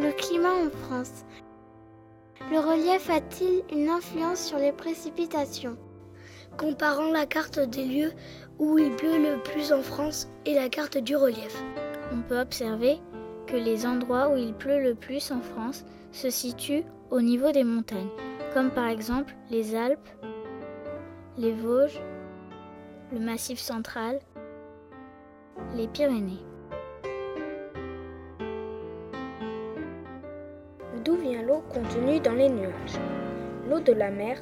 Le climat en France. Le relief a-t-il une influence sur les précipitations? Comparant la carte des lieux où il pleut le plus en France et la carte du relief. On peut observer que les endroits où il pleut le plus en France se situent au niveau des montagnes, comme par exemple les Alpes, les Vosges, le Massif central, les Pyrénées. D'où vient l'eau contenue dans les nuages L'eau de la mer,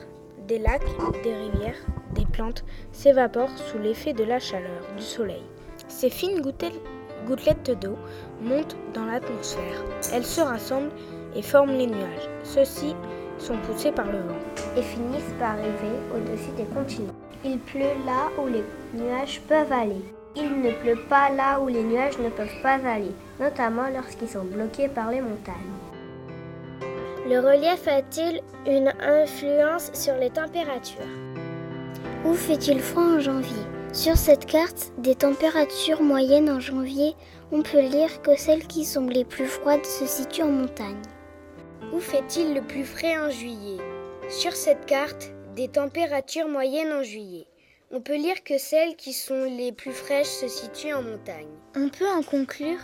des lacs, des rivières, des plantes s'évapore sous l'effet de la chaleur du soleil. Ces fines gouttelettes d'eau montent dans l'atmosphère. Elles se rassemblent et forment les nuages. Ceux-ci sont poussés par le vent et finissent par arriver au-dessus des continents. Il pleut là où les nuages peuvent aller. Il ne pleut pas là où les nuages ne peuvent pas aller, notamment lorsqu'ils sont bloqués par les montagnes. Le relief a-t-il une influence sur les températures? Où fait-il froid en janvier? Sur cette carte des températures moyennes en janvier, on peut lire que celles qui sont les plus froides se situent en montagne. Où fait-il le plus frais en juillet? Sur cette carte des températures moyennes en juillet, on peut lire que celles qui sont les plus fraîches se situent en montagne. On peut en conclure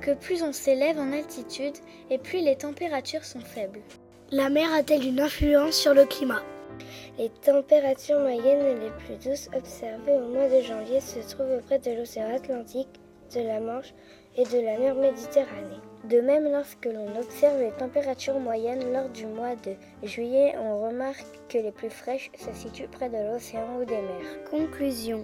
que plus on s'élève en altitude et plus les températures sont faibles. La mer a-t-elle une influence sur le climat? Les températures moyennes les plus douces observées au mois de janvier se trouvent auprès de l'océan Atlantique, de la Manche et de la mer Méditerranée. De même, lorsque l'on observe les températures moyennes lors du mois de juillet, on remarque que les plus fraîches se situent près de l'océan ou des mers. Conclusion.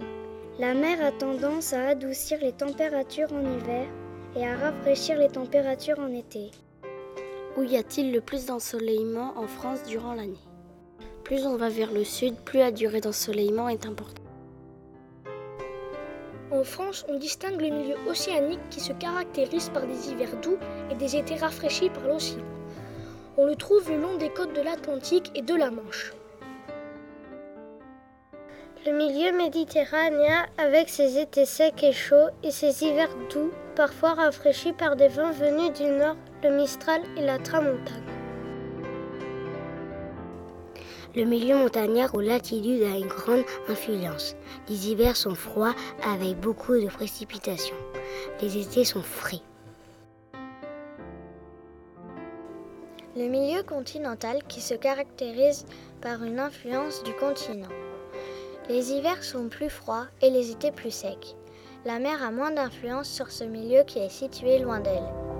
La mer a tendance à adoucir les températures en hiver et à rafraîchir les températures en été. Où y a-t-il le plus d'ensoleillement en France durant l'année? Plus on va vers le sud, plus la durée d'ensoleillement est importante. En France, on distingue le milieu océanique qui se caractérise par des hivers doux et des étés rafraîchis par l'océan. On le trouve le long des côtes de l'Atlantique et de la Manche. Le milieu méditerranéen, avec ses étés secs et chauds et ses hivers doux, parfois rafraîchis par des vents venus du nord, le Mistral et la Tramontane. Le milieu montagnard aux latitudes a une grande influence. Les hivers sont froids avec beaucoup de précipitations. Les étés sont frais. Le milieu continental qui se caractérise par une influence du continent. Les hivers sont plus froids et les étés plus secs. La mer a moins d'influence sur ce milieu qui est situé loin d'elle.